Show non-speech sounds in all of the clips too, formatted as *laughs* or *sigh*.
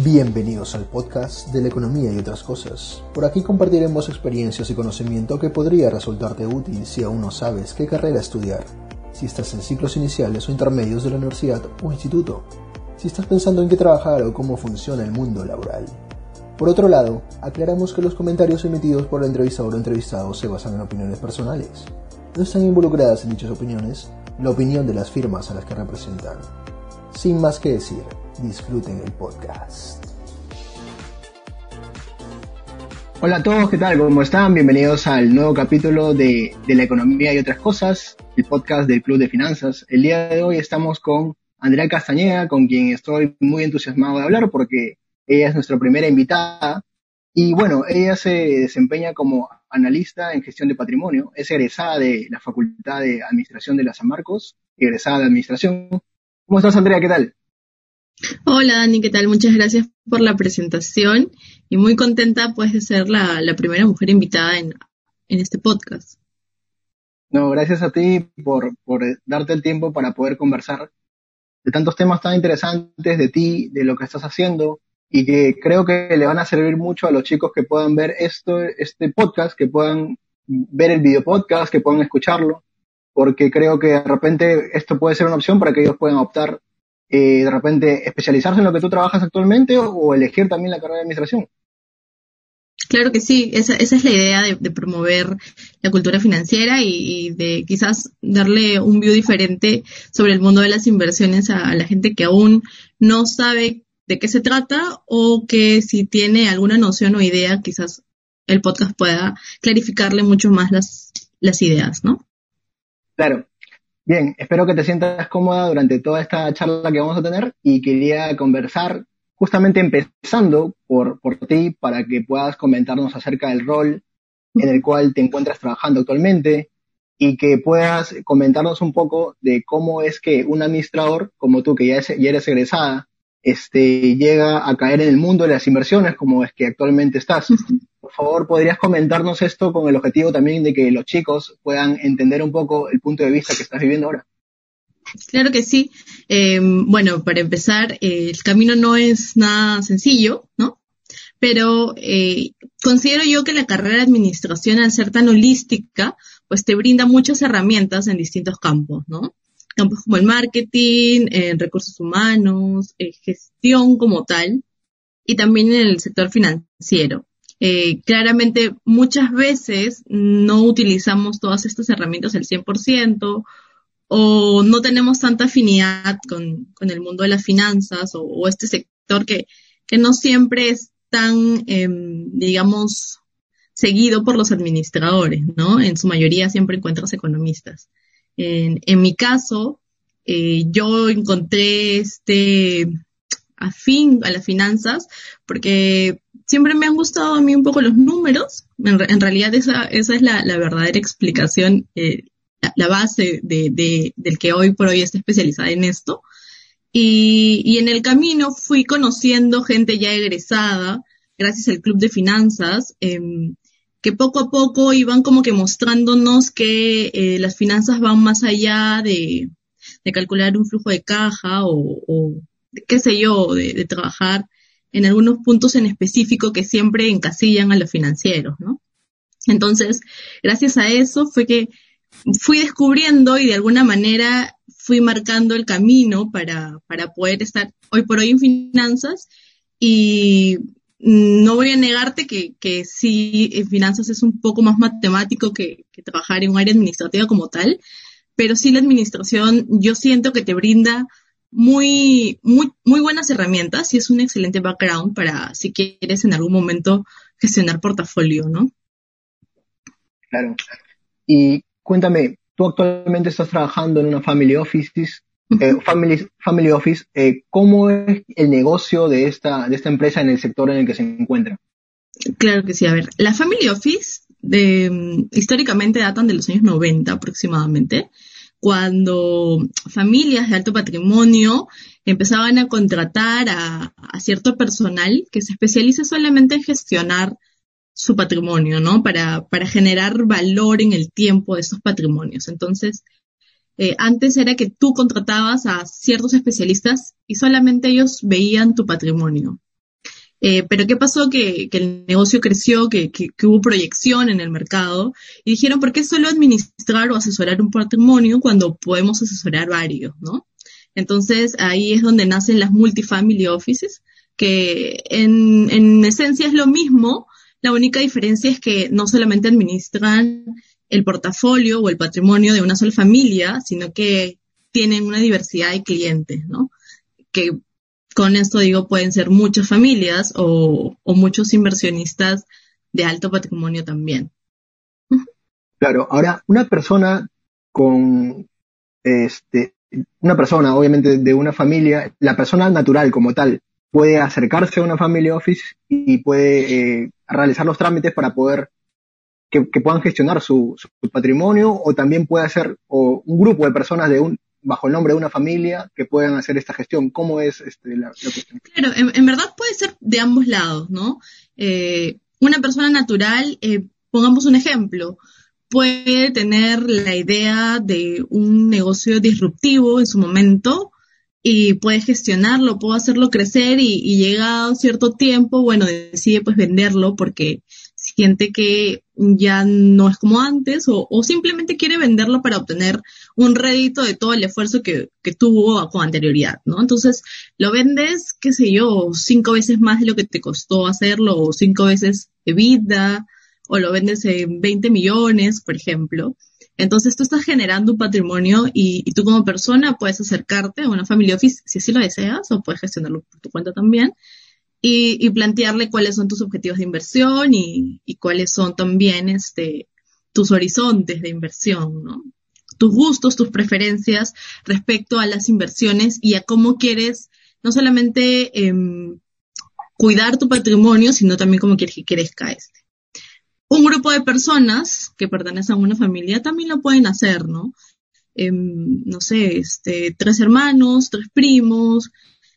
Bienvenidos al podcast de la economía y otras cosas. Por aquí compartiremos experiencias y conocimiento que podría resultarte útil si aún no sabes qué carrera estudiar, si estás en ciclos iniciales o intermedios de la universidad o instituto, si estás pensando en qué trabajar o cómo funciona el mundo laboral. Por otro lado, aclaramos que los comentarios emitidos por el entrevistador o entrevistado se basan en opiniones personales. No están involucradas en dichas opiniones la opinión de las firmas a las que representan. Sin más que decir, disfruten el podcast. Hola a todos, ¿qué tal? ¿Cómo están? Bienvenidos al nuevo capítulo de, de, la economía y otras cosas, el podcast del Club de Finanzas. El día de hoy estamos con Andrea Castañeda, con quien estoy muy entusiasmado de hablar porque ella es nuestra primera invitada. Y bueno, ella se desempeña como analista en gestión de patrimonio, es egresada de la Facultad de Administración de la San Marcos, egresada de Administración. ¿Cómo estás, Andrea? ¿Qué tal? Hola Dani, ¿qué tal? Muchas gracias por la presentación y muy contenta pues de ser la, primera mujer invitada en, este podcast. No, gracias a ti por, por darte el tiempo para poder conversar de tantos temas tan interesantes de ti, de lo que estás haciendo y que creo que le van a servir mucho a los chicos que puedan ver esto, este podcast, que puedan ver el video podcast, que puedan escucharlo, porque creo que de repente esto puede ser una opción para que ellos puedan optar eh, de repente especializarse en lo que tú trabajas actualmente o, elegir también la carrera de administración. Claro que sí, esa, esa es la idea de, promover la cultura financiera y, de quizás darle un view diferente sobre el mundo de las inversiones a, la gente que aún no sabe de qué se trata o que si tiene alguna noción o idea, quizás el podcast pueda clarificarle mucho más las, las ideas, ¿no? Claro, Bien, espero que te sientas cómoda durante toda esta charla que vamos a tener y quería conversar justamente empezando por, por ti para que puedas comentarnos acerca del rol en el cual te encuentras trabajando actualmente y que puedas comentarnos un poco de cómo es que un administrador como tú, que ya, ya eres egresada, este, llega a caer en el mundo de las inversiones como es que actualmente estás. Por favor, ¿podrías comentarnos esto con el objetivo también de que los chicos puedan entender un poco el punto de vista que estás viviendo ahora? Claro que sí. Eh, bueno, para empezar, eh, el camino no es nada sencillo, ¿no? Pero eh, considero yo que la carrera de administración, al ser tan holística, pues te brinda muchas herramientas en distintos campos, ¿no? Campos como el marketing, recursos humanos, gestión como tal, y también en el sector financiero. Eh, claramente, muchas veces no utilizamos todas estas herramientas al 100% o no tenemos tanta afinidad con, el mundo de las finanzas o, este sector que, que, no siempre es tan, em, digamos, seguido por los administradores, ¿no? En su mayoría siempre encuentras economistas. En, mi caso, eh, yo encontré este afín a las finanzas porque siempre me han gustado a mí un poco los números. En, realidad esa, esa es la, verdadera explicación, eh, la, base de, del que hoy por hoy está especializada en esto. Y, y en el camino fui conociendo gente ya egresada, gracias al Club de Finanzas, eh, que poco a poco iban como que mostrándonos que eh, las finanzas van más allá de, calcular un flujo de caja o, qué sé yo, de, trabajar en algunos puntos en específico que siempre encasillan a los financieros, ¿no? Entonces, gracias a eso fue que fui descubriendo y de alguna manera fui marcando el camino para, para poder estar hoy por hoy en finanzas y no voy a negarte que, que sí, en finanzas es un poco más matemático que, trabajar en un área administrativa como tal, pero sí la administración yo siento que te brinda muy, muy, muy buenas herramientas y es un excelente background para si quieres en algún momento gestionar portafolio, ¿no? Claro. Y cuéntame, tú actualmente estás trabajando en una family office, eh, family, family Office, eh, ¿cómo es el negocio de esta, de esta empresa en el sector en el que se encuentra? Claro que sí, a ver, la Family Office de, históricamente datan de los años 90 aproximadamente, cuando familias de alto patrimonio empezaban a contratar a, cierto personal que se especializa solamente en gestionar su patrimonio, ¿no? Para, para generar valor en el tiempo de estos patrimonios. Entonces, eh, antes era que tú contratabas a ciertos especialistas y solamente ellos veían tu patrimonio. Eh, pero ¿qué pasó? Que, el negocio creció, que, que, hubo proyección en el mercado y dijeron, ¿por qué solo administrar o asesorar un patrimonio cuando podemos asesorar varios, ¿no? Entonces ahí es donde nacen las multifamily offices, que en, en esencia es lo mismo, la única diferencia es que no solamente administran el portafolio o el patrimonio de una sola familia, sino que tienen una diversidad de clientes, ¿no? Que con esto digo, pueden ser muchas familias o, muchos inversionistas de alto patrimonio también. Claro, ahora una persona con este una persona, obviamente de una familia, la persona natural como tal, puede acercarse a una family office y puede eh, realizar los trámites para poder que, puedan gestionar su, patrimonio o también puede ser o un grupo de personas de un bajo el nombre de una familia que puedan hacer esta gestión. ¿Cómo es este, la, cuestión? Claro, en, verdad puede ser de ambos lados, ¿no? Eh, una persona natural, eh, pongamos un ejemplo, puede tener la idea de un negocio disruptivo en su momento y puede gestionarlo, puede hacerlo crecer y, y llega cierto tiempo, bueno, decide pues venderlo porque siente que ya no es como antes o, simplemente quiere venderlo para obtener un rédito de todo el esfuerzo que, tuvo con anterioridad, ¿no? Entonces, lo vendes, qué sé yo, cinco veces más de lo que te costó hacerlo o cinco veces de vida o lo vendes en 20 millones, por ejemplo. Entonces, tú estás generando un patrimonio y, y tú como persona puedes acercarte a una family office si así lo deseas o puedes gestionarlo por tu cuenta también y, plantearle cuáles son tus objetivos de inversión y, cuáles son también este, tus horizontes de inversión, ¿no? Tus gustos, tus preferencias respecto a las inversiones y a cómo quieres no solamente em, cuidar tu patrimonio, sino también cómo quieres que crezca este. Un grupo de personas que pertenecen a una familia también lo pueden hacer, ¿no? Em, no sé, este, tres hermanos, tres primos,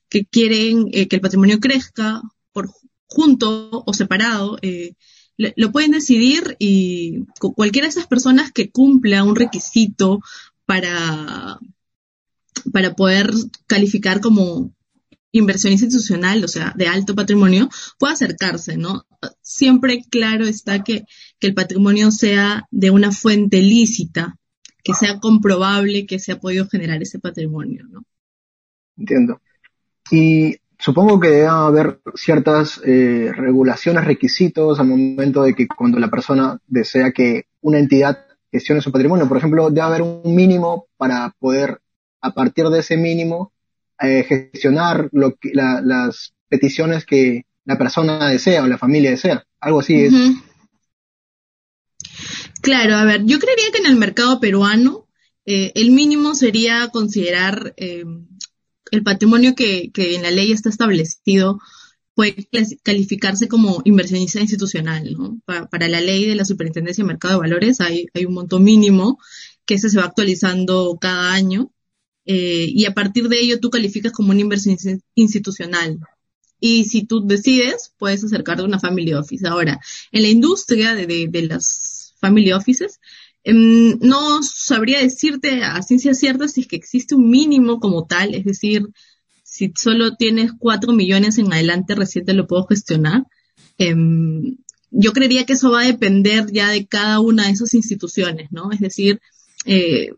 que quieren eh, que el patrimonio crezca por junto o separado, eh, lo pueden decidir y cualquiera de esas personas que cumpla un requisito para, para poder calificar como inversión institucional, o sea, de alto patrimonio, puede acercarse, ¿no? Siempre claro está que, que el patrimonio sea de una fuente lícita, que sea comprobable que se ha podido generar ese patrimonio, ¿no? Entiendo. Y supongo que debe haber ciertas eh, regulaciones, requisitos al momento de que cuando la persona desea que una entidad gestione su patrimonio, por ejemplo, debe haber un mínimo para poder, a partir de ese mínimo, eh, gestionar lo que, las peticiones que la persona desea o la familia desea. Algo así es. Claro, a ver, yo creería que en el mercado peruano eh, el mínimo sería considerar el patrimonio que, en la ley está establecido puede calificarse como inversionista institucional, ¿no? Para, la ley de la Superintendencia de Mercado de Valores hay, hay un monto mínimo que ese se va actualizando cada año eh, y a partir de ello tú calificas como una inversión institucional. Y si tú decides, puedes acercarte a una family office. Ahora, en la industria de, de, las family offices, no sabría decirte a ciencia cierta si es que existe un mínimo como tal, es decir, si solo tienes cuatro millones en adelante recién te lo puedo gestionar. Em, yo creería que eso va a depender ya de cada una de esas instituciones, ¿no? Es decir, eh,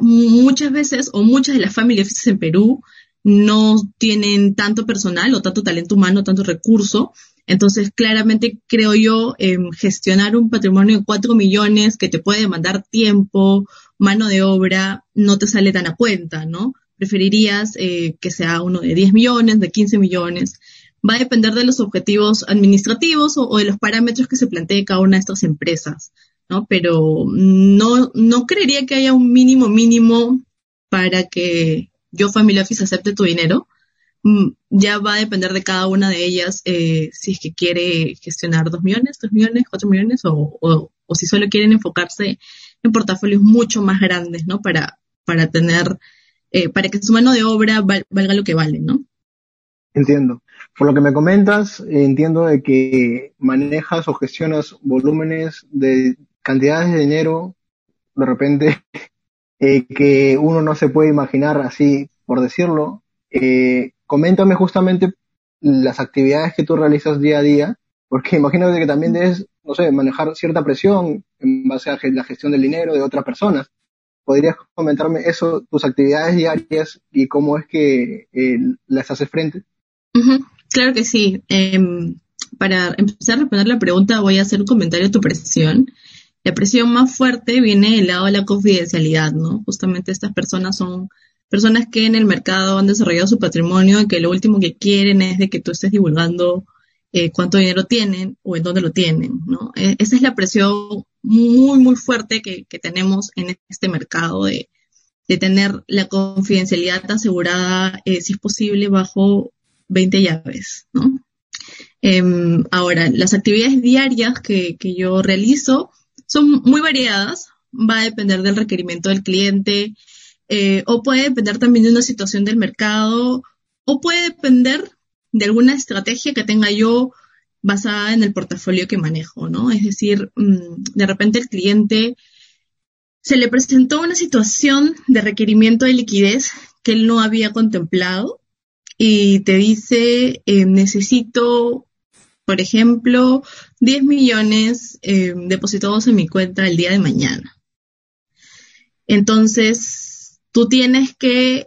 muchas veces o muchas de las family offices en Perú no tienen tanto personal o tanto talento humano, tanto recurso entonces, claramente creo yo, gestionar un patrimonio de 4 millones que te puede demandar tiempo, mano de obra, no te sale tan a cuenta, ¿no? Preferirías eh, que sea uno de 10 millones, de 15 millones. Va a depender de los objetivos administrativos o, de los parámetros que se plantee cada una de estas empresas, ¿no? Pero no, no creería que haya un mínimo mínimo para que yo, Family Office, acepte tu dinero ya va a depender de cada una de ellas eh, si es que quiere gestionar dos millones, tres millones, cuatro millones o, o, si solo quieren enfocarse en portafolios mucho más grandes, ¿no? Para, para tener, eh, para que su mano de obra valga lo que vale, ¿no? Entiendo. Por lo que me comentas, entiendo de que manejas o gestionas volúmenes de cantidades de dinero, de repente, *laughs* eh, que uno no se puede imaginar así, por decirlo, eh, coméntame justamente las actividades que tú realizas día a día, porque *laughs* imagino que también debes, no sé, manejar cierta presión en base a la gestión del dinero de otras personas. ¿Podrías comentarme eso, tus actividades diarias y cómo es que eh, las haces frente? Claro que sí. Em, para empezar a responder la pregunta, voy a hacer un comentario a tu presión. La presión más fuerte viene del lado de la confidencialidad, ¿no? Justamente estas personas son personas que en el mercado han desarrollado su patrimonio y que lo último que quieren es de que tú estés divulgando eh, cuánto dinero tienen o en dónde lo tienen, ¿no? E, esa es la presión muy, muy fuerte que, tenemos en este mercado de, tener la confidencialidad asegurada, eh, si es posible, bajo 20 llaves, ¿no? Em, ahora, las actividades diarias que, que yo realizo son muy variadas, va a depender del requerimiento del cliente, eh, o puede depender también de una situación del mercado, o puede depender de alguna estrategia que tenga yo basada en el portafolio que manejo, ¿no? Es decir, mm, de repente el cliente se le presentó una situación de requerimiento de liquidez que él no había contemplado y te dice, eh, necesito, por ejemplo, 10 millones eh, depositados en mi cuenta el día de mañana. Entonces, tú tienes que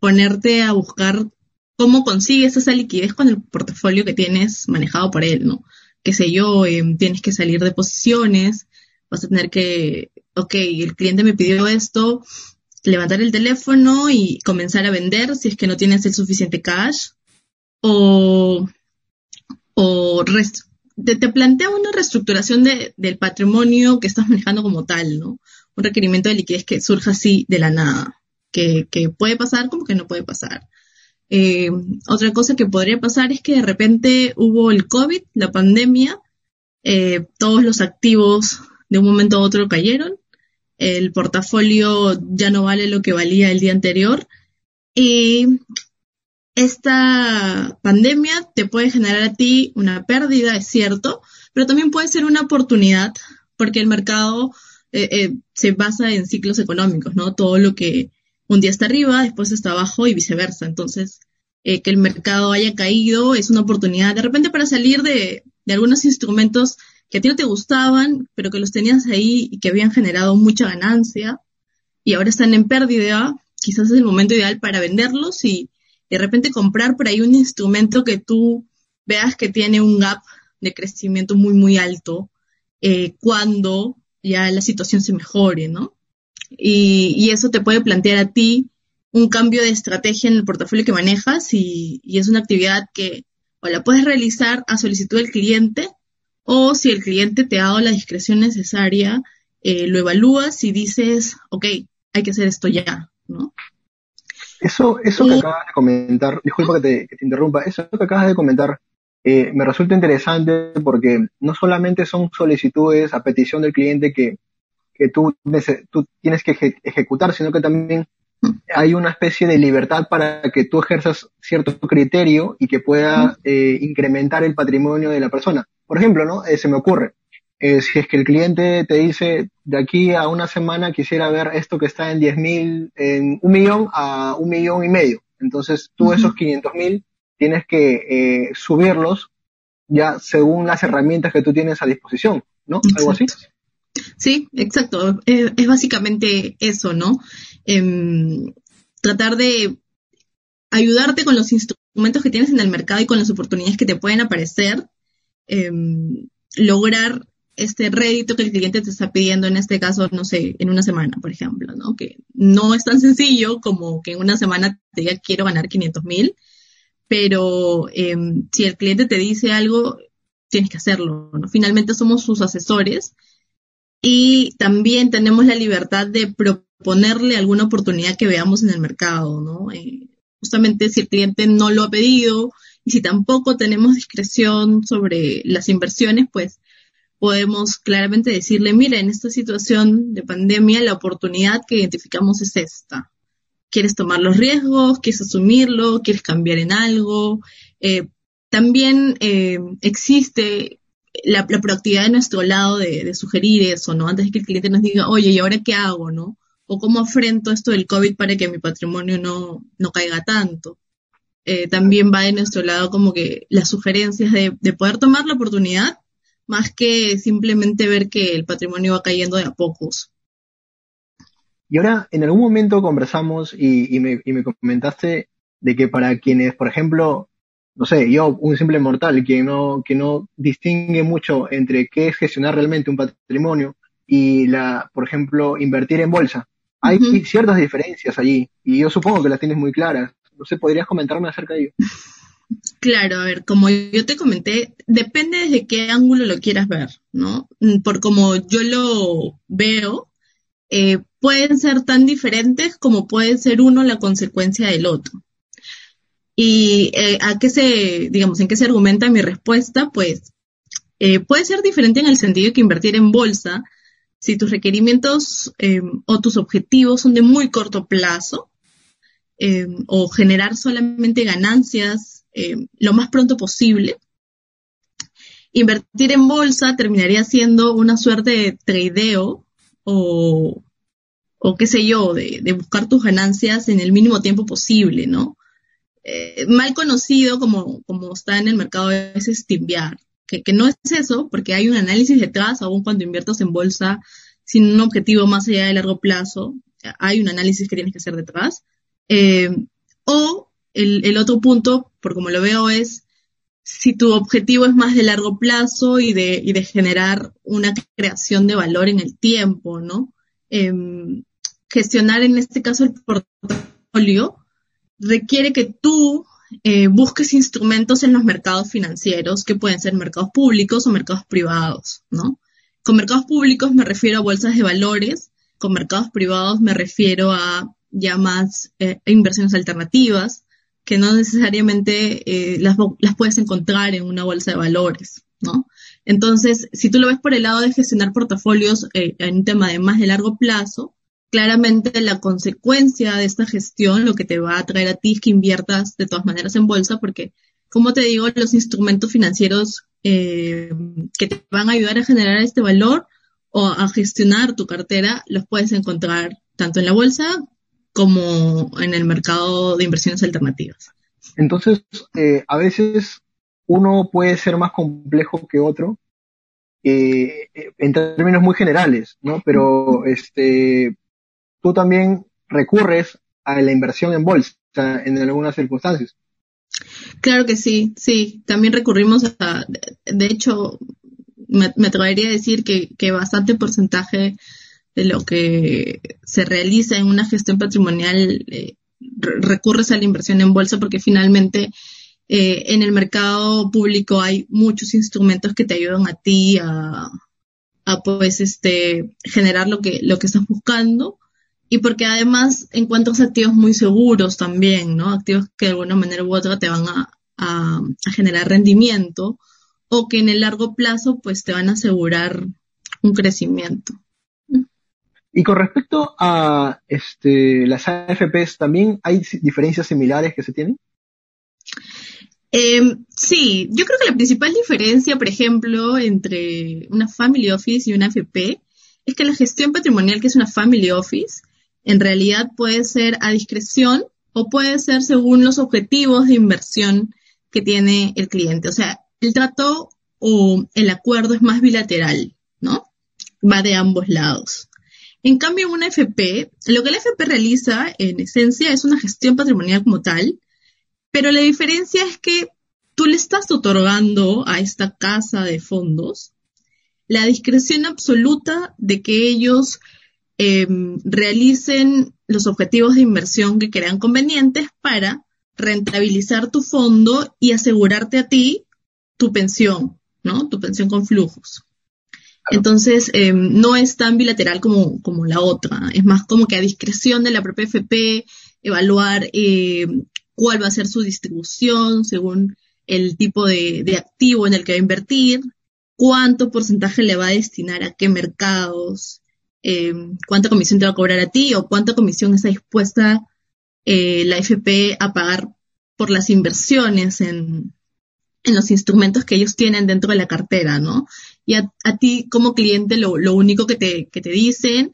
ponerte a buscar cómo consigues esa liquidez con el portafolio que tienes manejado por él, ¿no? Qué sé yo, em, tienes que salir de posiciones, vas a tener que, ok, el cliente me pidió esto, levantar el teléfono y comenzar a vender si es que no tienes el suficiente cash, o, o te, te, plantea una reestructuración de, del patrimonio que estás manejando como tal, ¿no? Un requerimiento de liquidez que surja así de la nada, que, que puede pasar como que no puede pasar. Eh, otra cosa que podría pasar es que de repente hubo el COVID, la pandemia, eh, todos los activos de un momento a otro cayeron, el portafolio ya no vale lo que valía el día anterior y esta pandemia te puede generar a ti una pérdida, es cierto, pero también puede ser una oportunidad porque el mercado eh, se basa en ciclos económicos, ¿no? Todo lo que un día está arriba, después está abajo y viceversa. Entonces, eh, que el mercado haya caído es una oportunidad de repente para salir de, algunos instrumentos que a ti no te gustaban, pero que los tenías ahí y que habían generado mucha ganancia y ahora están en pérdida. Quizás es el momento ideal para venderlos y de repente comprar por ahí un instrumento que tú veas que tiene un gap de crecimiento muy, muy alto eh, cuando ya la situación se mejore, ¿no? y, eso te puede plantear a ti un cambio de estrategia en el portafolio que manejas y, es una actividad que o la puedes realizar a solicitud del cliente o si el cliente te ha dado la discreción necesaria, eh, lo evalúas y dices, ok, hay que hacer esto ya, ¿no? Eso, eso que acabas de comentar, disculpa que te, que te interrumpa, eso que acabas de comentar eh, me resulta interesante porque no solamente son solicitudes a petición del cliente que que tú, tú tienes que ejecutar, sino que también hay una especie de libertad para que tú ejerzas cierto criterio y que pueda eh, incrementar el patrimonio de la persona. Por ejemplo, ¿no? Eh, se me ocurre, eh, si es que el cliente te dice, de aquí a una semana quisiera ver esto que está en 10 mil, en un millón a un millón y medio. Entonces tú esos 500 mil tienes que subirlos ya según las herramientas que tú tienes a disposición, ¿no? Algo así. Sí, exacto. Es, básicamente eso, ¿no? Em, tratar de ayudarte con los instrumentos que tienes en el mercado y con las oportunidades que te pueden aparecer, em, lograr este rédito que el cliente te está pidiendo, en este caso, no sé, en una semana, por ejemplo, ¿no? Que no es tan sencillo como que en una semana te diga quiero ganar 500 mil, pero em, si el cliente te dice algo, tienes que hacerlo, ¿no? Finalmente somos sus asesores y también tenemos la libertad de proponerle alguna oportunidad que veamos en el mercado, ¿no? Eh, justamente si el cliente no lo ha pedido y si tampoco tenemos discreción sobre las inversiones, pues podemos claramente decirle, mira, en esta situación de pandemia la oportunidad que identificamos es esta. ¿Quieres tomar los riesgos? ¿Quieres asumirlo? ¿Quieres cambiar en algo? Eh, también eh, existe la, proactividad de nuestro lado de, sugerir eso, ¿no? Antes de que el cliente nos diga, oye, ¿y ahora qué hago, no? O cómo afrento esto del COVID para que mi patrimonio no, no caiga tanto. eh, también va de nuestro lado como que las sugerencias de, de, poder tomar la oportunidad más que simplemente ver que el patrimonio va cayendo de a pocos. Y ahora, en algún momento conversamos y, y, me, y me comentaste de que para quienes, por ejemplo, no sé, yo, un simple mortal, que no, que no distingue mucho entre qué es gestionar realmente un patrimonio y la, por ejemplo, invertir en bolsa. Hay ciertas diferencias allí y yo supongo que las tienes muy claras. No sé, ¿podrías comentarme acerca de ello? Claro, a ver, como yo te comenté, depende desde qué ángulo lo quieras ver, ¿no? Por como yo lo veo, eh, pueden ser tan diferentes como puede ser uno la consecuencia del otro. ¿Y eh, a qué se, digamos, en qué se argumenta mi respuesta? Pues eh, puede ser diferente en el sentido que invertir en bolsa, si tus requerimientos eh, o tus objetivos son de muy corto plazo, o generar solamente ganancias lo más pronto posible, invertir en bolsa terminaría siendo una suerte de tradeo o, o qué sé yo, de, de buscar tus ganancias en el mínimo tiempo posible, ¿no? Eh, mal conocido como, como está en el mercado es estimbiar, que, que no es eso, porque hay un análisis detrás, aún cuando inviertas en bolsa sin un objetivo más allá de largo plazo, hay un análisis que tienes que hacer detrás. Eh, o el, el, otro punto, por como lo veo, es si tu objetivo es más de largo plazo y de, y de generar una creación de valor en el tiempo, ¿no? Eh, gestionar en este caso el portafolio requiere que tú eh, busques instrumentos en los mercados financieros, que pueden ser mercados públicos o mercados privados, ¿no? Con mercados públicos me refiero a bolsas de valores, con mercados privados me refiero a ya más eh, inversiones alternativas, que no necesariamente eh, las, puedes encontrar en una bolsa de valores, ¿no? Entonces, si tú lo ves por el lado de gestionar portafolios en un tema de más de largo plazo, claramente la consecuencia de esta gestión, lo que te va a traer a ti es que inviertas de todas maneras en bolsa, porque, como te digo, los instrumentos financieros eh, que te van a ayudar a generar este valor o a gestionar tu cartera, los puedes encontrar tanto en la bolsa como en el mercado de inversiones alternativas. Entonces, eh, a veces uno puede ser más complejo que otro eh, en términos muy generales, ¿no? Pero este, tú también recurres a la inversión en bolsa en algunas circunstancias. Claro que sí, sí. También recurrimos a, de hecho, me, me atrevería a decir que, que bastante porcentaje de lo que se realiza en una gestión patrimonial eh, recurres a la inversión en bolsa porque finalmente eh, en el mercado público hay muchos instrumentos que te ayudan a ti a, a pues este generar lo que lo que estás buscando y porque además encuentras activos muy seguros también, ¿no? Activos que de alguna manera u otra te van a, a, generar rendimiento o que en el largo plazo pues te van a asegurar un crecimiento. Y con respecto a este, las AFPs, ¿también hay diferencias similares que se tienen? Eh, sí, yo creo que la principal diferencia, por ejemplo, entre una Family Office y una AFP es que la gestión patrimonial, que es una Family Office, en realidad puede ser a discreción o puede ser según los objetivos de inversión que tiene el cliente. O sea, el trato o el acuerdo es más bilateral, ¿no? Va de ambos lados. En cambio, una FP, lo que la FP realiza en esencia es una gestión patrimonial como tal, pero la diferencia es que tú le estás otorgando a esta casa de fondos la discreción absoluta de que ellos Em, realicen los objetivos de inversión que crean convenientes para rentabilizar tu fondo y asegurarte a ti tu pensión, ¿no? Tu pensión con flujos. Entonces, em, no es tan bilateral como, como la otra, es más como que a discreción de la propia FP, evaluar em, cuál va a ser su distribución según el tipo de, de activo en el que va a invertir, cuánto porcentaje le va a destinar a qué mercados, eh, cuánta comisión te va a cobrar a ti o cuánta comisión está dispuesta eh, la FP a pagar por las inversiones en, en, los instrumentos que ellos tienen dentro de la cartera, ¿no? Y a, ti como cliente lo, lo único que te, que te dicen.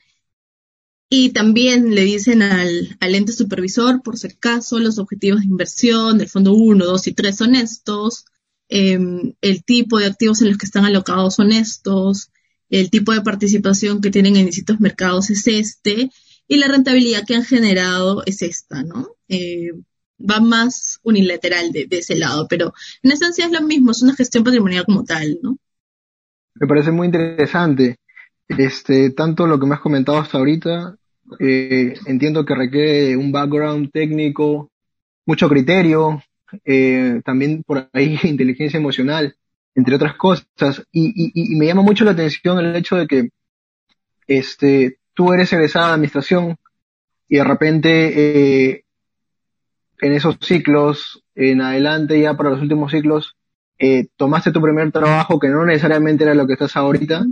Y también le dicen al, al ente supervisor, por si acaso, los objetivos de inversión del fondo 1, 2 y 3 son estos, em, el tipo de activos en los que están alocados son estos, el tipo de participación que tienen en distintos mercados es este, y la rentabilidad que han generado es esta, ¿no? Eh, va más unilateral de, de, ese lado, pero en esencia es lo mismo, es una gestión patrimonial como tal, ¿no? Me parece muy interesante. Este, tanto lo que me has comentado hasta ahorita, eh, entiendo que requiere un background técnico, mucho criterio, eh, también por ahí *laughs* inteligencia emocional, entre otras cosas. Y, y, me llama mucho la atención el hecho de que este, tú eres egresada de administración y de repente eh, en esos ciclos, en adelante ya para los últimos ciclos, eh, tomaste tu primer trabajo que no necesariamente era lo que estás ahorita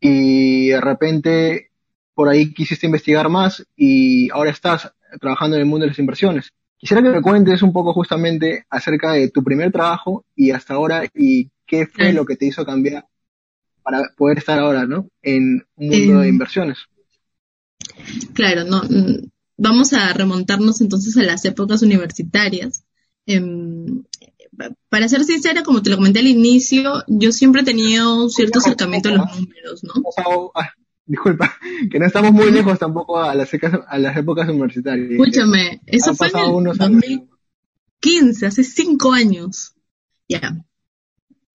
y de repente por ahí quisiste investigar más y ahora estás trabajando en el mundo de las inversiones. Quisiera que me cuentes un poco justamente acerca de tu primer trabajo y hasta ahora y qué fue lo que te hizo cambiar para poder estar ahora, ¿no? En un mundo de em, inversiones. Claro, no. Mm, vamos a remontarnos entonces a las épocas universitarias. Em, para ser sincera, como te lo comenté al inicio, yo siempre he tenido un cierto acercamiento a los números, ¿no? Ah, disculpa, *laughs* que no estamos muy lejos tampoco a las, a las épocas universitarias. Escúchame, eso fue en el 2015, hace cinco años. Ya.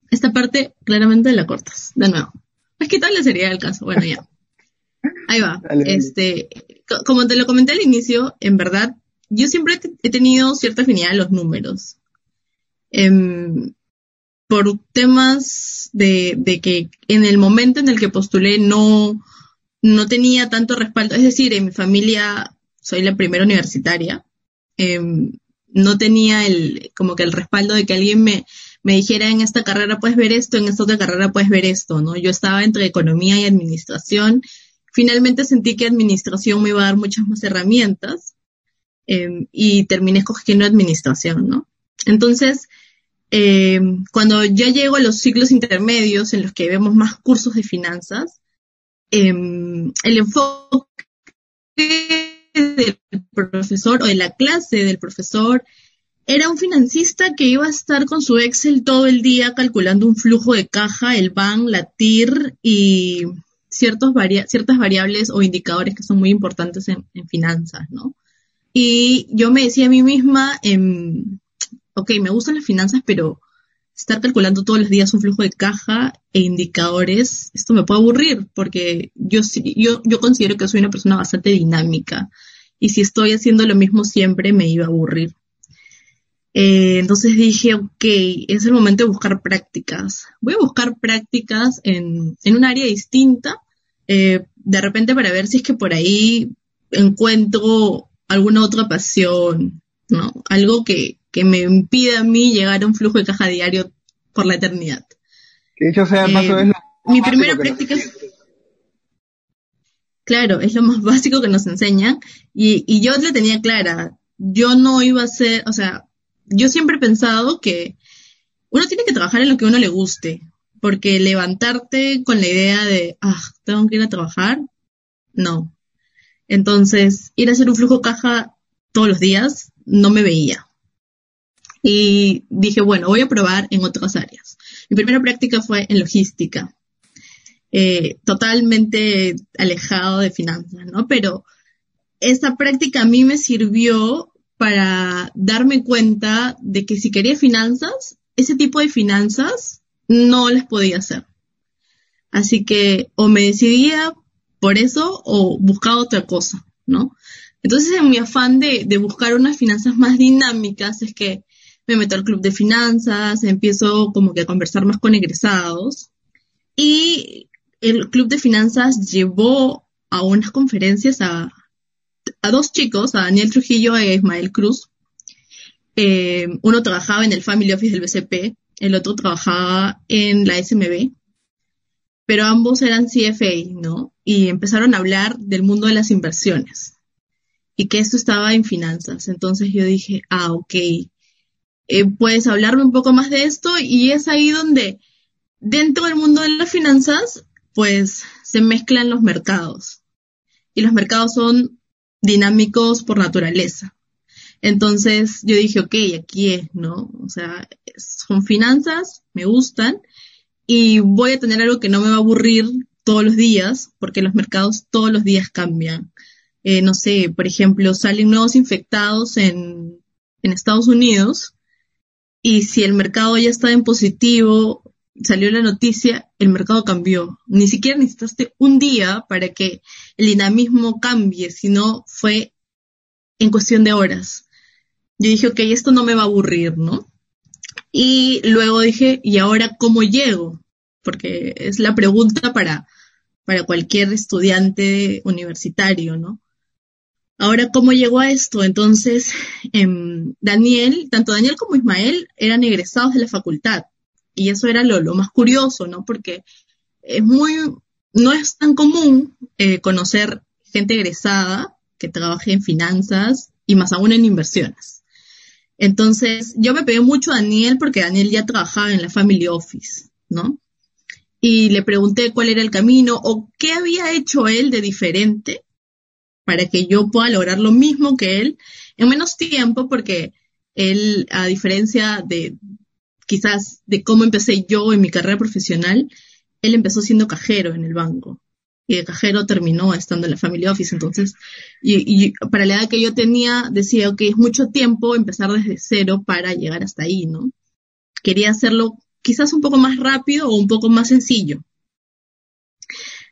Esta parte claramente la cortas, de nuevo. Es que tal seriedad del caso. Bueno, ya. Ahí va. *laughs* este, como te lo comenté al inicio, en verdad, yo siempre he tenido cierta afinidad a los números. Em, por temas de, de, que en el momento en el que postulé no, no tenía tanto respaldo. Es decir, en mi familia soy la primera universitaria. Em, no tenía el, como que el respaldo de que alguien me, me dijera en esta carrera puedes ver esto, en esta otra carrera puedes ver esto, ¿no? Yo estaba entre economía y administración. Finalmente sentí que administración me iba a dar muchas más herramientas em, y terminé escogiendo administración, ¿no? Entonces, eh, cuando ya llego a los ciclos intermedios en los que vemos más cursos de finanzas, em, el enfoque del profesor o de la clase del profesor era un financista que iba a estar con su Excel todo el día calculando un flujo de caja, el BAN, la TIR y ciertos ciertas variables o indicadores que son muy importantes en, finanzas, ¿no? Y yo me decía a mí misma, em, ok, me gustan las finanzas, pero estar calculando todos los días un flujo de caja e indicadores, esto me puede aburrir, porque yo, yo, yo considero que soy una persona bastante dinámica y si estoy haciendo lo mismo siempre me iba a aburrir. Eh, entonces dije, ok, es el momento de buscar prácticas. Voy a buscar prácticas en, en un área distinta, eh, de repente para ver si es que por ahí encuentro alguna otra pasión, ¿no? Algo que, que me impide a mí llegar a un flujo de caja diario por la eternidad. Que dicho sea, más o menos. Mi primera práctica. Claro, es lo más básico que nos enseñan. Y, y yo la tenía clara. Yo no iba a ser, o sea, yo siempre he pensado que uno tiene que trabajar en lo que uno le guste. Porque levantarte con la idea de, ah, tengo que ir a trabajar, no. Entonces, ir a hacer un flujo caja todos los días no me veía y dije, bueno, voy a probar en otras áreas. Mi primera práctica fue en logística, eh, totalmente alejado de finanzas, ¿no? Pero esta práctica a mí me sirvió para darme cuenta de que si quería finanzas, ese tipo de finanzas no las podía hacer. Así que o me decidía por eso o buscaba otra cosa, ¿no? Entonces en mi afán de, de buscar unas finanzas más dinámicas es que me meto al club de finanzas, empiezo como que a conversar más con egresados y el club de finanzas llevó a unas conferencias a, a dos chicos, a Daniel Trujillo e Ismael Cruz. Eh, uno trabajaba en el Family Office del BCP, el otro trabajaba en la SMB, pero ambos eran CFA, ¿no? Y empezaron a hablar del mundo de las inversiones y que esto estaba en finanzas. Entonces yo dije, ah, ok, eh, puedes hablarme un poco más de esto y es ahí donde dentro del mundo de las finanzas pues se mezclan los mercados. y los mercados son dinámicos por naturaleza. Entonces yo dije, ok, aquí es, ¿no? O sea, son finanzas, me gustan, y voy a tener algo que no me va a aburrir todos los días, porque los mercados todos los días cambian. Eh, no sé, por ejemplo, salen nuevos infectados en, en Estados Unidos, y si el mercado ya está en positivo, salió la noticia, el mercado cambió. Ni siquiera necesitaste un día para que el dinamismo cambie, sino fue en cuestión de horas. Yo dije, ok, esto no me va a aburrir, ¿no? Y luego dije, ¿y ahora cómo llego? Porque es la pregunta para, para cualquier estudiante universitario, ¿no? Ahora, ¿cómo llegó a esto? Entonces, em, Daniel, tanto Daniel como Ismael eran egresados de la facultad. Y eso era lo, más curioso, ¿no? Porque es muy, no es tan común eh, conocer gente egresada que trabaje en finanzas y más aún en inversiones. Entonces, yo me pegué mucho a Daniel porque Daniel ya trabajaba en la Family Office, ¿no? Y le pregunté cuál era el camino o qué había hecho él de diferente para que yo pueda lograr lo mismo que él en menos tiempo, porque él, a diferencia de quizás de cómo empecé yo en mi carrera profesional, él empezó siendo cajero en el banco y de cajero terminó estando en la Family Office. Entonces, y, para la edad que yo tenía, decía, ok, es mucho tiempo empezar desde cero para llegar hasta ahí, ¿no? Quería hacerlo quizás un poco más rápido o un poco más sencillo.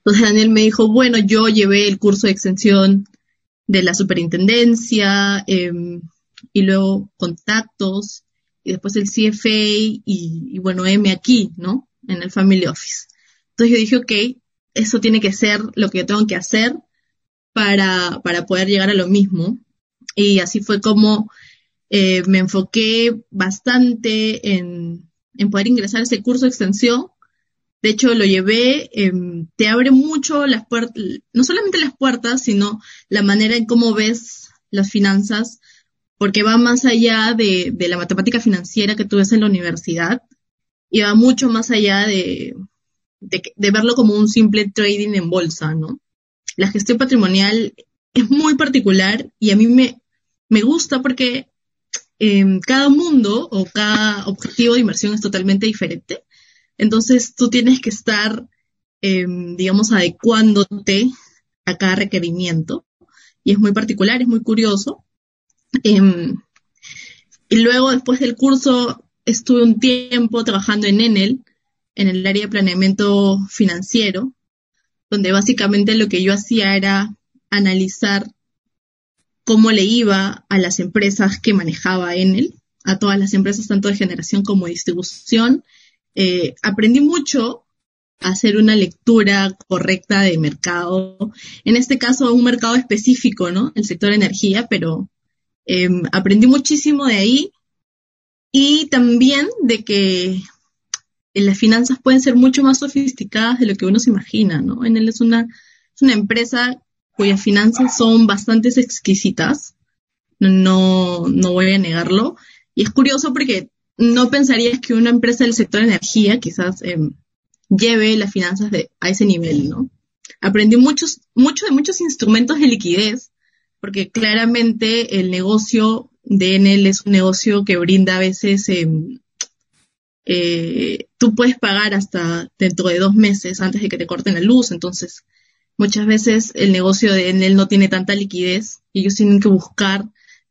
Entonces Daniel me dijo, bueno, yo llevé el curso de extensión de la superintendencia em, y luego contactos y después el CFA y, bueno, M aquí, ¿no? En el Family Office. Entonces yo dije, ok, eso tiene que ser lo que yo tengo que hacer para, para poder llegar a lo mismo. Y así fue como eh, me enfoqué bastante en, en, poder ingresar a ese curso de extensión. De hecho, lo llevé, em, te abre mucho las puertas, no solamente las puertas, sino la manera en cómo ves las finanzas, porque va más allá de, la matemática financiera que tú ves en la universidad y va mucho más allá de, verlo como un simple trading en bolsa, ¿no? La gestión patrimonial es muy particular y a mí me, gusta porque eh, cada mundo o cada objetivo de inversión es totalmente diferente. Entonces tú tienes que estar, eh, digamos, adecuándote a cada requerimiento. Y es muy particular, es muy curioso. Em, y luego, después del curso, estuve un tiempo trabajando en Enel, en el área de planeamiento financiero, donde básicamente lo que yo hacía era analizar cómo le iba a las empresas que manejaba en él, a todas las empresas, tanto de generación como de distribución. Eh, aprendí mucho a hacer una lectura correcta de mercado, en este caso un mercado específico, ¿no? El sector energía, pero em, aprendí muchísimo de ahí y también de que las finanzas pueden ser mucho más sofisticadas de lo que uno se imagina, ¿no? En él es una, es una empresa cuyas finanzas son bastante exquisitas, no, no voy a negarlo. Y es curioso porque no pensarías que una empresa del sector energía quizás em, lleve las finanzas de, a ese nivel, ¿no? Aprendí muchos, mucho de muchos instrumentos de liquidez, porque claramente el negocio de Enel es un negocio que brinda a veces eh, eh, tú puedes pagar hasta dentro de dos meses antes de que te corten la luz. Entonces, muchas veces el negocio de él no tiene tanta liquidez y ellos tienen que buscar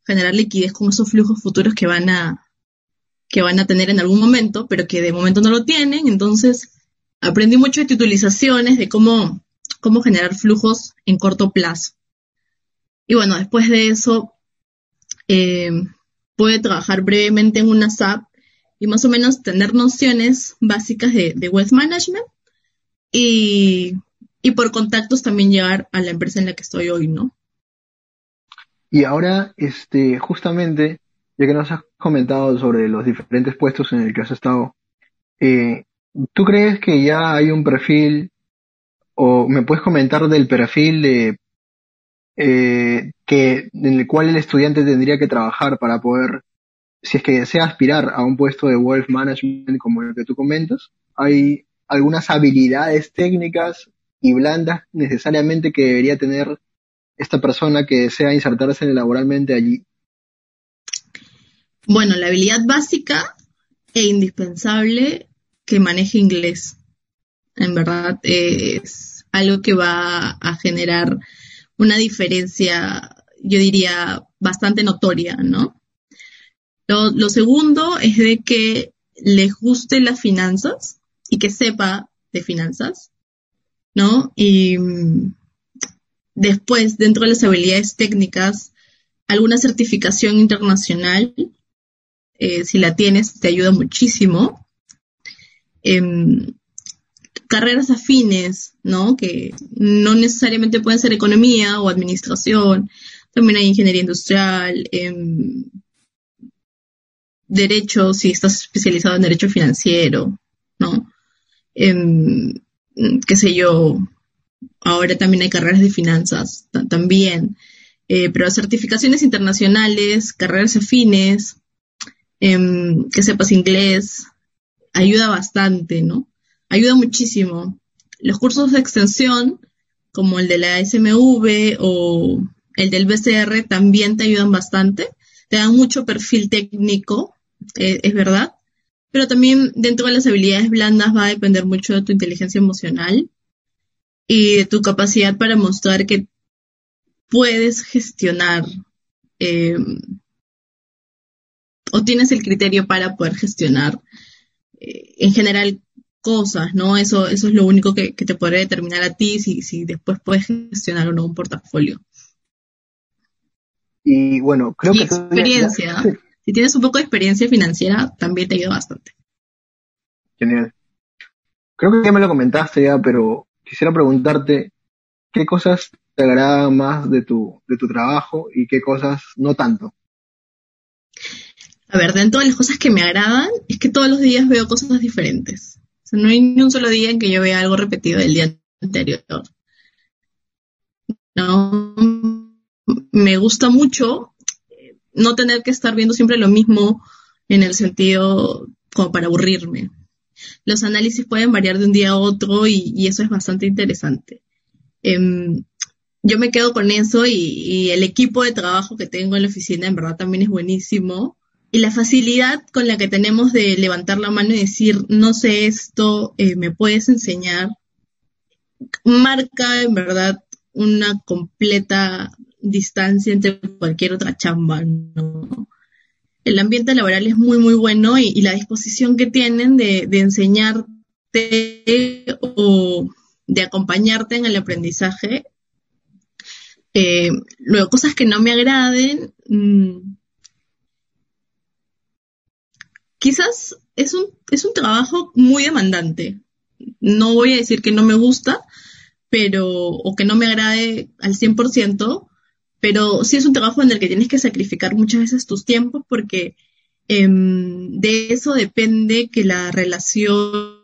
generar liquidez con esos flujos futuros que van a que van a tener en algún momento, pero que de momento no lo tienen. Entonces, aprendí mucho de titulizaciones, de cómo, cómo generar flujos en corto plazo. Y bueno, después de eso, eh, pude trabajar brevemente en una SAP y más o menos tener nociones básicas de, de wealth management y, y, por contactos también llegar a la empresa en la que estoy hoy, ¿no? Y ahora, este, justamente, ya que nos has comentado sobre los diferentes puestos en el que has estado, eh, ¿tú crees que ya hay un perfil o me puedes comentar del perfil de eh, que en el cual el estudiante tendría que trabajar para poder si es que desea aspirar a un puesto de wealth management como el que tú comentas, hay algunas habilidades técnicas y blandas necesariamente que debería tener esta persona que desea insertarse laboralmente allí? Bueno, la habilidad básica e indispensable que maneje inglés. En verdad es algo que va a generar una diferencia, yo diría, bastante notoria, ¿no? Lo, segundo es de que les guste las finanzas y que sepa de finanzas, ¿no? Y mm, después, dentro de las habilidades técnicas, alguna certificación internacional, eh, si la tienes, te ayuda muchísimo. Em, carreras afines, ¿no? Que no necesariamente pueden ser economía o administración, también hay ingeniería industrial, em, derecho, si estás especializado en derecho financiero, ¿no? Em, qué sé yo, ahora también hay carreras de finanzas, también, eh, pero certificaciones internacionales, carreras afines, em, que sepas inglés, ayuda bastante, ¿no? Ayuda muchísimo. Los cursos de extensión, como el de la SMV o el del BCR, también te ayudan bastante. Te dan mucho perfil técnico eh, es verdad, pero también dentro de las habilidades blandas va a depender mucho de tu inteligencia emocional y de tu capacidad para mostrar que puedes gestionar eh, o tienes el criterio para poder gestionar eh, en general cosas, ¿no? Eso, eso es lo único que, te podría determinar a ti si, si después puedes gestionar o no un portafolio. Y bueno, creo que... Experiencia *laughs* si tienes un poco de experiencia financiera, también te ayuda bastante. Genial. Creo que ya me lo comentaste ya, pero quisiera preguntarte qué cosas te agradan más de tu, de tu trabajo y qué cosas no tanto. A ver, dentro de las cosas que me agradan es que todos los días veo cosas diferentes. O sea, no hay ni un solo día en que yo vea algo repetido del día anterior. No, me gusta mucho no tener que estar viendo siempre lo mismo en el sentido como para aburrirme. Los análisis pueden variar de un día a otro y, eso es bastante interesante. Em, yo me quedo con eso y, el equipo de trabajo que tengo en la oficina en verdad también es buenísimo. Y la facilidad con la que tenemos de levantar la mano y decir, no sé esto, eh, me puedes enseñar, marca en verdad una completa distancia entre cualquier otra chamba, ¿no? El ambiente laboral es muy, muy bueno y, la disposición que tienen de, enseñarte o de acompañarte en el aprendizaje. Eh, luego, cosas que no me agraden, mm, quizás es un, es un trabajo muy demandante. No voy a decir que no me gusta, pero, o que no me agrade al 100%, pero sí es un trabajo en el que tienes que sacrificar muchas veces tus tiempos porque em, de eso depende que la relación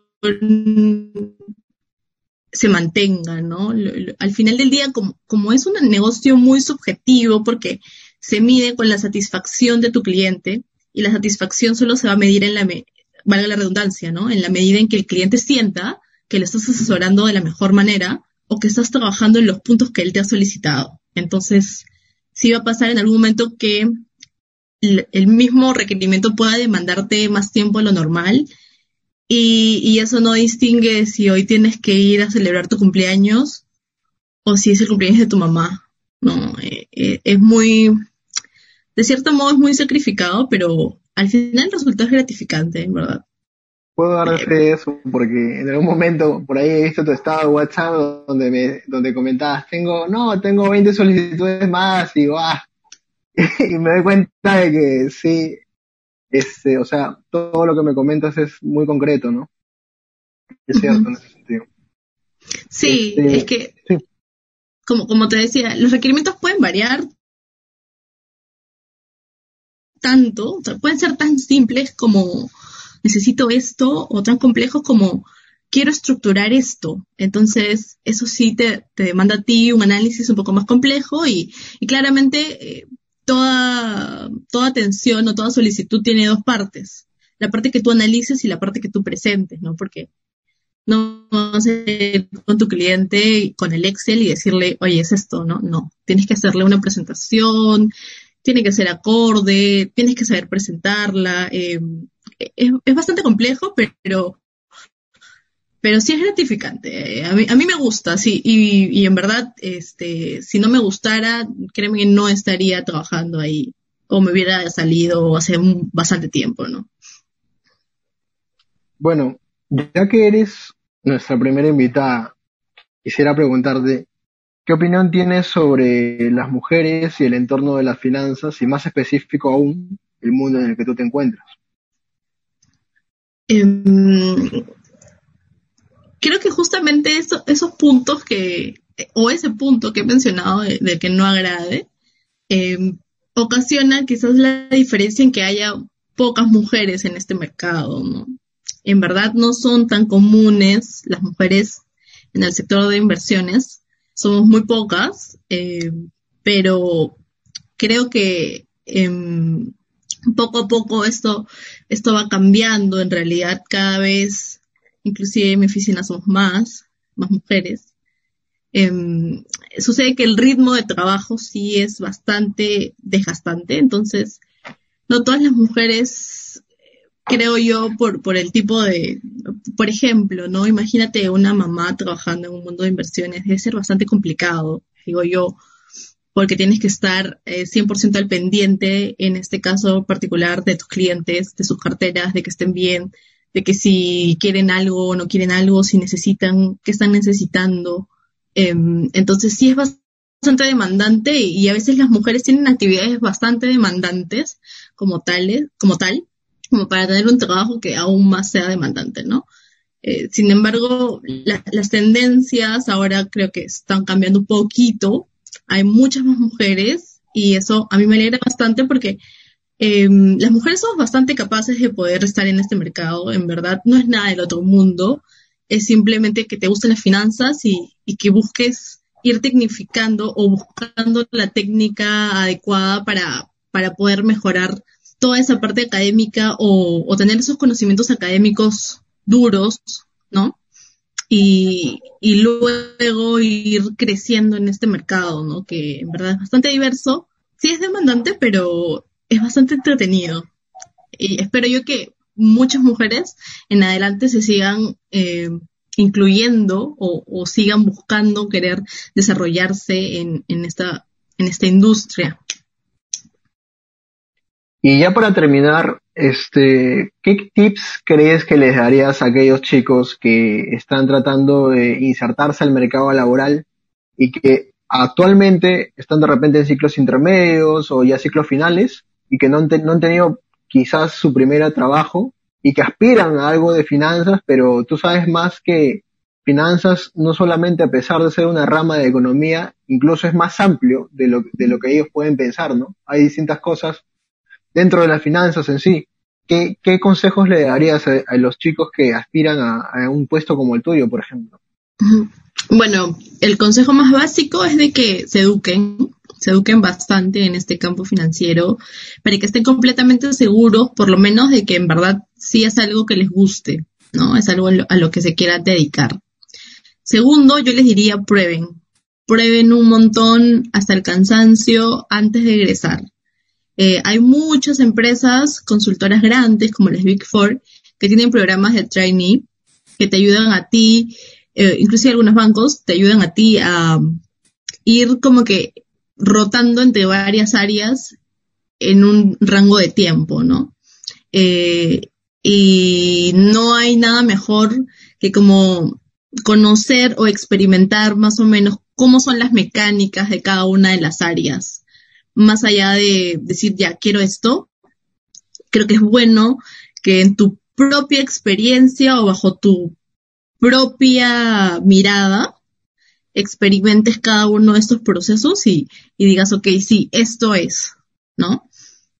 se mantenga, ¿no? Al final del día, como, como es un negocio muy subjetivo porque se mide con la satisfacción de tu cliente y la satisfacción solo se va a medir en la, valga la redundancia, ¿no? En la medida en que el cliente sienta que le estás asesorando de la mejor manera o que estás trabajando en los puntos que él te ha solicitado. Entonces, sí va a pasar en algún momento que el mismo requerimiento pueda demandarte más tiempo de lo normal y, eso no distingue si hoy tienes que ir a celebrar tu cumpleaños o si es el cumpleaños de tu mamá. No, eh, eh, es muy, de cierto modo es muy sacrificado, pero al final el resultado es gratificante, en verdad. Puedo dar fe de eso porque en algún momento por ahí he visto tu estado de WhatsApp donde me donde comentabas tengo no tengo 20 solicitudes más y va *laughs* y me doy cuenta de que sí este o sea todo lo que me comentas es muy concreto no es cierto en ese sentido. Sí este, es que como como te decía los requerimientos pueden variar tanto o sea, pueden ser tan simples como necesito esto, o tan complejos como quiero estructurar esto. Entonces, eso sí te, demanda a ti un análisis un poco más complejo y, claramente eh, toda, toda atención o toda solicitud tiene dos partes. La parte que tú analices y la parte que tú presentes, ¿no? Porque no vas a ir con tu cliente con el Excel y decirle, oye, es esto, ¿no? No, tienes que hacerle una presentación, tiene que ser acorde, tienes que saber presentarla. Eh, es, bastante complejo, pero, pero sí es gratificante. A mí, a mí me gusta, sí, y, en verdad, este, si no me gustara, créeme que no estaría trabajando ahí, o me hubiera salido hace bastante tiempo, ¿no? Bueno, ya que eres nuestra primera invitada, quisiera preguntarte, ¿qué opinión tienes sobre las mujeres y el entorno de las finanzas y más específico aún, el mundo en el que tú te encuentras? Em, creo que justamente esos puntos que, o ese punto que he mencionado de, que no agrade, eh, ocasiona quizás la diferencia en que haya pocas mujeres en este mercado, ¿no? en verdad no son tan comunes las mujeres en el sector de inversiones, somos muy pocas, eh, pero creo que em, poco a poco esto, esto va cambiando, en realidad cada vez, inclusive en mi oficina somos más, más mujeres. Em, sucede que el ritmo de trabajo sí es bastante desgastante, entonces no todas las mujeres creo yo, por, por el tipo de, por ejemplo, ¿no? Imagínate una mamá trabajando en un mundo de inversiones, debe ser bastante complicado, digo yo, porque tienes que estar 100% eh, al pendiente, en este caso particular, de tus clientes, de sus carteras, de que estén bien, de que si quieren algo o no quieren algo, si necesitan, qué están necesitando. Em, entonces sí es bastante demandante y a veces las mujeres tienen actividades bastante demandantes como tales, como tal, como para tener un trabajo que aún más sea demandante, ¿no? Eh, sin embargo, las tendencias ahora creo que están cambiando un poquito. Hay muchas más mujeres y eso a mí me alegra bastante porque em, las mujeres somos bastante capaces de poder estar en este mercado. En verdad, no es nada del otro mundo. Es simplemente que te gusten las finanzas y, y que busques ir tecnificando o buscando la técnica adecuada para, para poder mejorar toda esa parte académica o, tener esos conocimientos académicos duros, ¿no? Y, luego ir creciendo en este mercado, ¿no? Que en verdad es bastante diverso. Sí es demandante, pero es bastante entretenido. Y espero yo que muchas mujeres en adelante se sigan eh, incluyendo o, sigan buscando querer desarrollarse en, en, esta, en esta industria. Y ya para terminar, este, ¿qué tips crees que les darías a aquellos chicos que están tratando de insertarse al mercado laboral y que actualmente están de repente en ciclos intermedios o ya ciclos finales y que no han, no han tenido quizás su primer trabajo y que aspiran a algo de finanzas, pero tú sabes más que finanzas no solamente a pesar de ser una rama de economía, incluso es más amplio de lo, de lo que ellos pueden pensar, ¿no? Hay distintas cosas dentro de las finanzas en sí. ¿Qué, consejos le darías a, los chicos que aspiran a, un puesto como el tuyo, por ejemplo? Bueno, el consejo más básico es de que se eduquen, se eduquen bastante en este campo financiero, para que estén completamente seguros, por lo menos, de que en verdad sí es algo que les guste, ¿no? Es algo a lo que se quiera dedicar. Segundo, yo les diría prueben, prueben un montón hasta el cansancio antes de egresar. Eh, hay muchas empresas consultoras grandes como las Big Four que tienen programas de trainee que te ayudan a ti, eh, inclusive algunos bancos te ayudan a ti a ir como que rotando entre varias áreas en un rango de tiempo, ¿no? Eh, y no hay nada mejor que como conocer o experimentar más o menos cómo son las mecánicas de cada una de las áreas más allá de decir, ya quiero esto, creo que es bueno que en tu propia experiencia o bajo tu propia mirada experimentes cada uno de estos procesos y, digas, ok, sí, esto es, ¿no?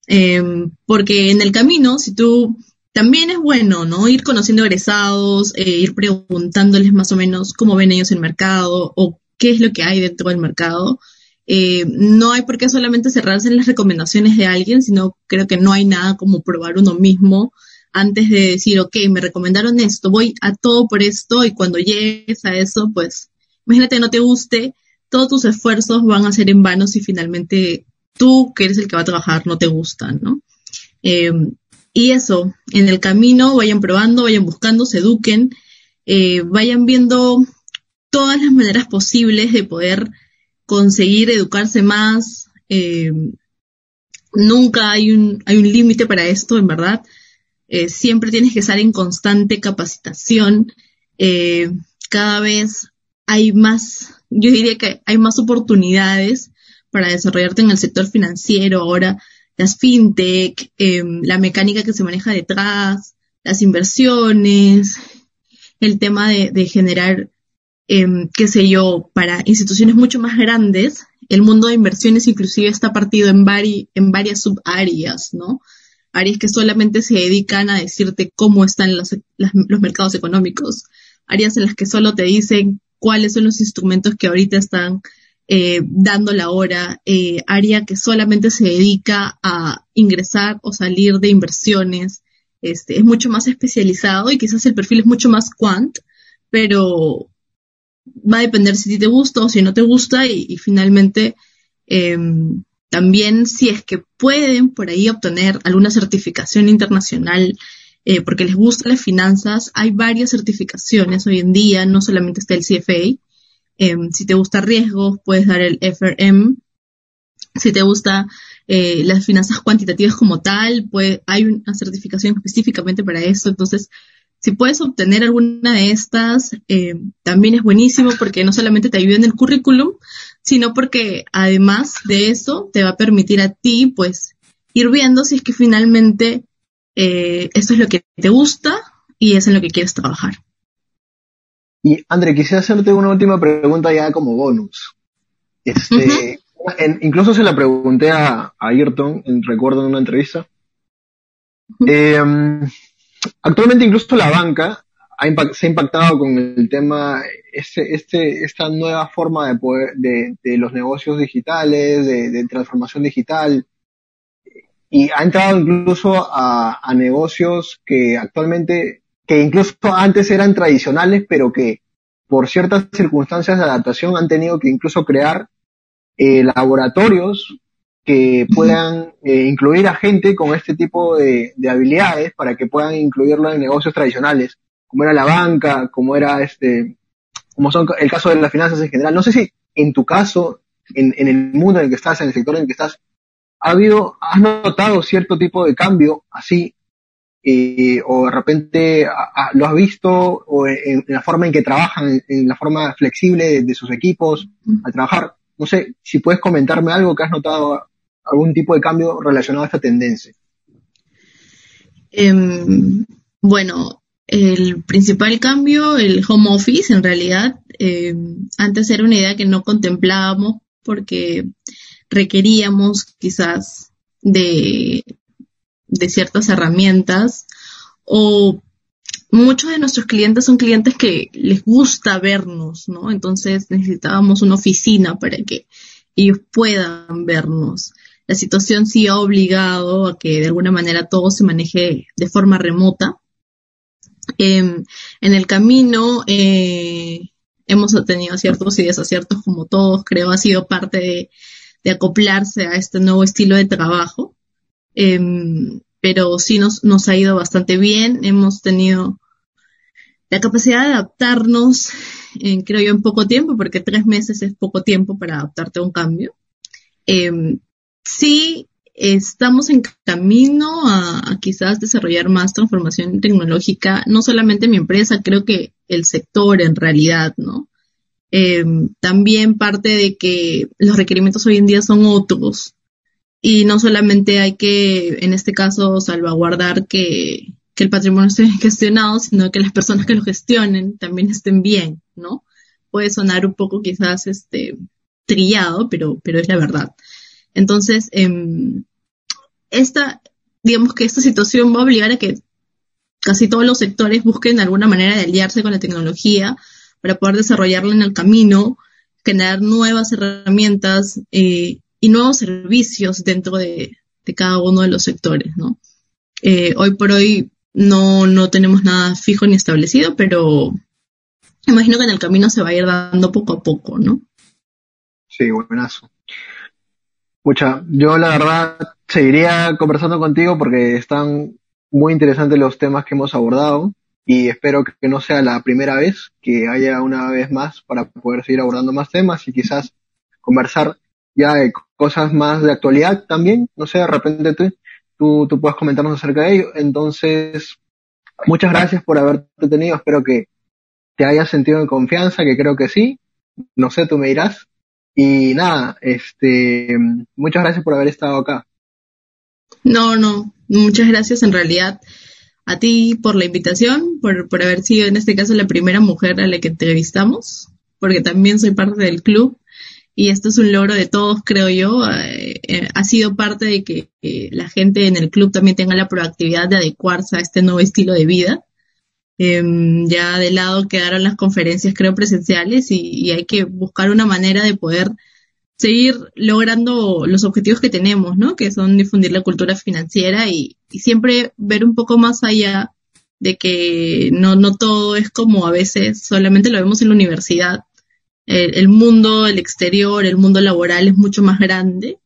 Em, porque en el camino, si tú también es bueno, ¿no? Ir conociendo egresados, eh, ir preguntándoles más o menos cómo ven ellos el mercado o qué es lo que hay dentro del mercado eh, no hay por qué solamente cerrarse en las recomendaciones de alguien, sino creo que no hay nada como probar uno mismo antes de decir, ok, me recomendaron esto, voy a todo por esto y cuando llegues a eso, pues imagínate no te guste, todos tus esfuerzos van a ser en vano si finalmente tú, que eres el que va a trabajar, no te gustan, ¿no? Eh, y eso, en el camino vayan probando, vayan buscando, se eduquen, eh, vayan viendo todas las maneras posibles de poder conseguir educarse más. Eh, nunca hay un, hay un límite para esto, en verdad. siempre tienes que estar en constante capacitación. cada vez hay más, yo diría que hay más oportunidades para desarrollarte en el sector financiero. Ahora, las fintech, la mecánica que se maneja detrás, las inversiones, el tema de, generar, em, qué sé yo, para instituciones mucho más grandes, el mundo de inversiones inclusive está partido en, en varias subáreas, ¿no? Áreas que solamente se dedican a decirte cómo están los, los mercados económicos, áreas en las que solo te dicen cuáles son los instrumentos que ahorita están eh, dando la hora, eh, área que solamente se dedica a ingresar o salir de inversiones. Este, es mucho más especializado y quizás el perfil es mucho más quant, pero va a depender si te gusta o si no te gusta y, finalmente em, también si es que pueden por ahí obtener alguna certificación internacional eh, porque les gustan las finanzas, hay varias certificaciones hoy en día, no solamente está el CFA, Em, si te gusta riesgos, puedes dar el FRM. Si te gusta eh, las finanzas cuantitativas como tal, pues hay una certificación específicamente para eso. Entonces, si puedes obtener alguna de estas, em, también es buenísimo porque no solamente te ayuda en el currículum, sino porque además de eso te va a permitir a ti, pues, ir viendo si es que finalmente eh, esto es lo que te gusta y es en lo que quieres trabajar. Y André, quisiera hacerte una última pregunta ya como bonus. Este, incluso se la pregunté a, Ayrton, en, recuerdo en una entrevista. Actualmente incluso la banca se ha impactado con el tema, este, este, esta nueva forma de poder, de, los negocios digitales, de, transformación digital, y ha entrado incluso a, a negocios que actualmente que incluso antes eran tradicionales, pero que por ciertas circunstancias de adaptación han tenido que incluso crear eh, laboratorios que puedan eh, incluir a gente con este tipo de, habilidades para que puedan incluirlo en negocios tradicionales, como era la banca, como era este, como son el caso de las finanzas en general. No sé si en tu caso, en, en el mundo en el que estás, en el sector en el que estás, ha habido, has notado cierto tipo de cambio así eh, o de repente lo has visto o en, la forma en que trabajan, en, la forma flexible de, sus equipos al trabajar. No sé si puedes comentarme algo que has notado, algún tipo de cambio relacionado a esta tendencia. Em, bueno, el principal cambio, el home office, en realidad, em, antes era una idea que no contemplábamos porque requeríamos quizás de de ciertas herramientas o muchos de nuestros clientes son clientes que les gusta vernos, ¿no? Entonces necesitábamos una oficina para que ellos puedan vernos. La situación sí ha obligado a que de alguna manera todo se maneje de forma remota. Em, en el camino eh, hemos tenido ciertos y desaciertos como todos, creo, ha sido parte de, acoplarse a este nuevo estilo de trabajo. Em, pero sí nos, nos ha ido bastante bien. Hemos tenido la capacidad de adaptarnos, creo yo, en poco tiempo, porque tres meses es poco tiempo para adaptarte a un cambio. Em, sí, estamos en camino a, quizás desarrollar más transformación tecnológica, no solamente mi empresa, creo que el sector en realidad, ¿no? Em, también parte de que los requerimientos hoy en día son otros y no solamente hay que, en este caso, salvaguardar que, el patrimonio esté gestionado, sino que las personas que lo gestionen también estén bien, ¿no? Puede sonar un poco quizás este trillado, pero, pero es la verdad. Entonces, em, esta, digamos que esta situación va a obligar a que casi todos los sectores busquen alguna manera de aliarse con la tecnología para poder desarrollarla en el camino, generar nuevas herramientas eh, y nuevos servicios dentro de, cada uno de los sectores, ¿no? Eh, hoy por hoy no, no tenemos nada fijo ni establecido, pero imagino que en el camino se va a ir dando poco a poco, ¿no? Sí, buenazo. Mucha, yo la verdad seguiría conversando contigo porque están muy interesantes los temas que hemos abordado y espero que no sea la primera vez, que haya una vez más para poder seguir abordando más temas y quizás conversar ya de cosas más de actualidad también, no sé, de repente tú, tú, tú puedas comentarnos acerca de ello. Entonces, muchas gracias por haberte tenido, espero que te hayas sentido en confianza, que creo que sí, no sé, tú me dirás. Y nada, este, muchas gracias por haber estado acá. No, no, muchas gracias en realidad a ti por la invitación, por, por haber sido en este caso la primera mujer a la que entrevistamos, porque también soy parte del club y esto es un logro de todos, creo yo. Eh, eh, ha sido parte de que la gente en el club también tenga la proactividad de adecuarse a este nuevo estilo de vida. Em, ya de lado quedaron las conferencias, creo, presenciales y, hay que buscar una manera de poder seguir logrando los objetivos que tenemos, ¿no? Que son difundir la cultura financiera y, siempre ver un poco más allá de que no, no todo es como a veces solamente lo vemos en la universidad. El, el mundo, el exterior, el mundo laboral es mucho más grande.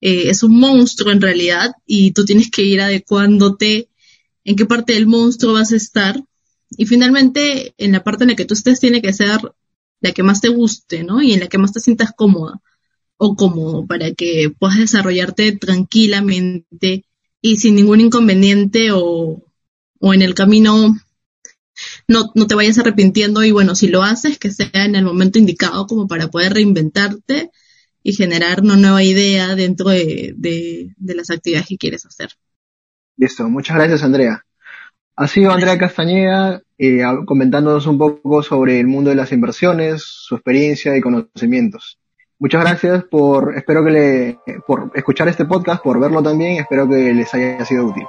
Eh, es un monstruo en realidad y tú tienes que ir adecuándote en qué parte del monstruo vas a estar y finalmente, en la parte en la que tú estés tiene que ser la que más te guste, ¿no? Y en la que más te sientas cómoda o cómodo para que puedas desarrollarte tranquilamente y sin ningún inconveniente o, o en el camino no, no te vayas arrepintiendo y bueno, si lo haces, que sea en el momento indicado como para poder reinventarte y generar una nueva idea dentro de, de, de las actividades que quieres hacer. Listo, muchas gracias Andrea. Ha sido Andrea Castañeda eh, comentándonos un poco sobre el mundo de las inversiones, su experiencia y conocimientos. Muchas gracias por, espero que le, por escuchar este podcast, por verlo también, espero que les haya sido útil.